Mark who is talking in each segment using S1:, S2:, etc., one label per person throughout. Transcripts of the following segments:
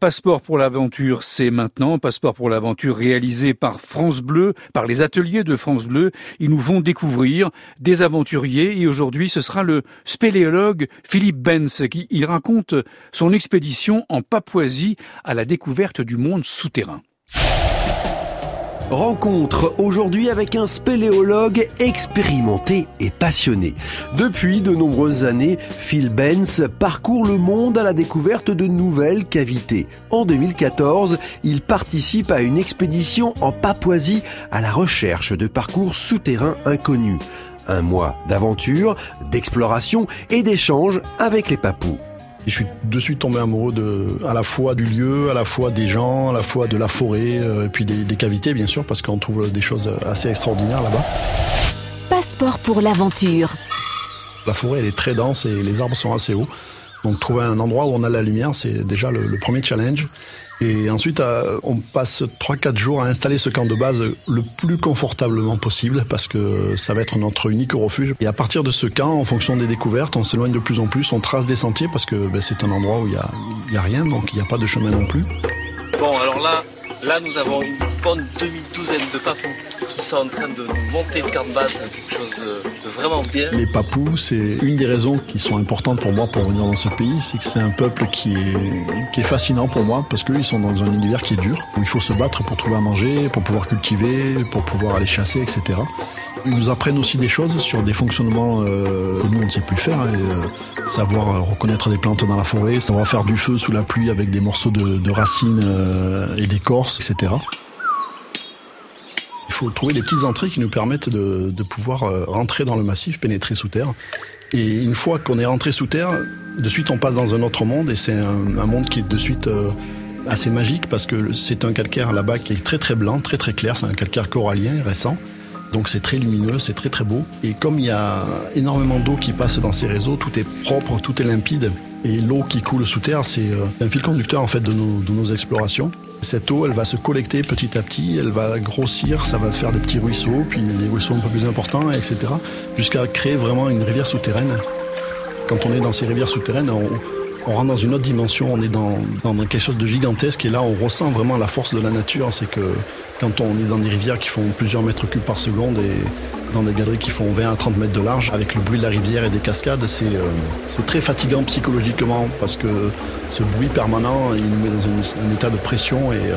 S1: Passeport pour l'aventure, c'est maintenant. Passeport pour l'aventure réalisé par France Bleu, par les ateliers de France Bleu. Ils nous font découvrir des aventuriers et aujourd'hui ce sera le spéléologue Philippe Benz qui il raconte son expédition en Papouasie à la découverte du monde souterrain.
S2: Rencontre aujourd'hui avec un spéléologue expérimenté et passionné. Depuis de nombreuses années, Phil Benz parcourt le monde à la découverte de nouvelles cavités. En 2014, il participe à une expédition en Papouasie à la recherche de parcours souterrains inconnus. Un mois d'aventure, d'exploration et d'échange avec les Papous.
S3: Je suis de suite tombé amoureux de, à la fois du lieu, à la fois des gens, à la fois de la forêt, euh, et puis des, des cavités bien sûr, parce qu'on trouve des choses assez extraordinaires là-bas.
S4: Passeport pour l'aventure.
S3: La forêt elle est très dense et les arbres sont assez hauts. Donc trouver un endroit où on a la lumière, c'est déjà le, premier challenge. Et ensuite, euh, on passe 3-4 jours à installer ce camp de base le plus confortablement possible parce que ça va être notre unique refuge. Et à partir de ce camp, en fonction des découvertes, on s'éloigne de plus en plus, on trace des sentiers parce que ben, c'est un endroit où il n'y y a rien, donc il n'y a pas de chemin non plus.
S5: Là, nous avons une bonne demi-douzaine de papous qui sont en train de monter de base, quelque chose de, vraiment bien.
S3: Les papous, c'est une des raisons qui sont importantes pour moi pour venir dans ce pays, c'est que c'est un peuple qui est, qui est fascinant pour moi parce qu'ils sont dans un univers qui est dur, où il faut se battre pour trouver à manger, pour pouvoir cultiver, pour pouvoir aller chasser, etc. Ils nous apprennent aussi des choses sur des fonctionnements euh, que nous on ne sait plus faire. Et, euh, savoir euh, reconnaître des plantes dans la forêt, savoir faire du feu sous la pluie avec des morceaux de, racines euh, et d'écorce, etc. Il faut trouver des petites entrées qui nous permettent de, pouvoir euh, rentrer dans le massif, pénétrer sous terre. Et une fois qu'on est rentré sous terre, de suite on passe dans un autre monde et c'est un, monde qui est de suite euh, assez magique parce que c'est un calcaire là-bas qui est très très blanc, très très clair, c'est un calcaire corallien récent. Donc c'est très lumineux, c'est très très beau. Et comme il y a énormément d'eau qui passe dans ces réseaux, tout est propre, tout est limpide. Et l'eau qui coule sous terre, c'est euh, un fil conducteur en fait de nos, explorations. Cette eau, elle va se collecter petit à petit, elle va grossir, ça va faire des petits ruisseaux, puis des ruisseaux un peu plus importants, etc. Jusqu'à créer vraiment une rivière souterraine. Quand on est dans ces rivières souterraines, on, on rentre dans une autre dimension, on est dans, quelque chose de gigantesque et là on ressent vraiment la force de la nature. C'est que quand on est dans des rivières qui font plusieurs mètres cubes par seconde et dans des galeries qui font 20 à 30 mètres de large, avec le bruit de la rivière et des cascades, c'est euh, très fatigant psychologiquement parce que ce bruit permanent, il nous met dans un, état de pression et, euh,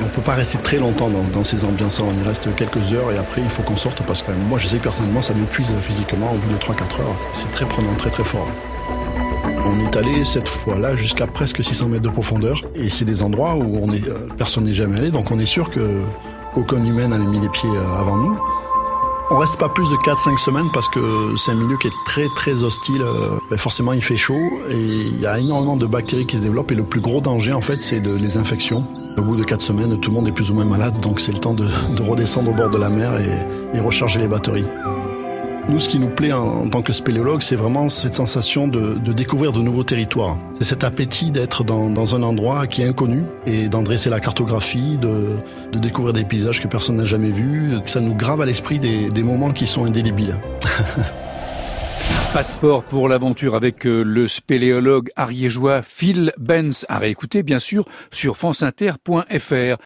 S3: on peut pas rester très longtemps dans, ces ambiances. On y reste quelques heures et après il faut qu'on sorte parce que moi je sais personnellement ça m'épuise physiquement au bout de 3-4 heures. C'est très prenant, très très fort. On est allé cette fois-là jusqu'à presque 600 mètres de profondeur et c'est des endroits où euh, personne n'est jamais allé, donc on est sûr que aucun humain n'avait mis les pieds euh, avant nous. On reste pas plus de 4-5 semaines parce que c'est un milieu qui est très très hostile. Ben forcément il fait chaud et il y a énormément de bactéries qui se développent et le plus gros danger en fait c'est les infections. Au bout de 4 semaines tout le monde est plus ou moins malade donc c'est le temps de, de, redescendre au bord de la mer et, et recharger les batteries. Nous, ce qui nous plaît en, tant que spéléologue, c'est vraiment cette sensation de, découvrir de nouveaux territoires. C'est cet appétit d'être dans, un endroit qui est inconnu et d'en dresser la cartographie, de, de, découvrir des paysages que personne n'a jamais vus. Ça nous grave à l'esprit des, des moments qui sont indélébiles.
S1: Passeport pour l'aventure avec euh, le spéléologue ariégeois Phil Benz à réécouter bien sûr sur franceinter.fr.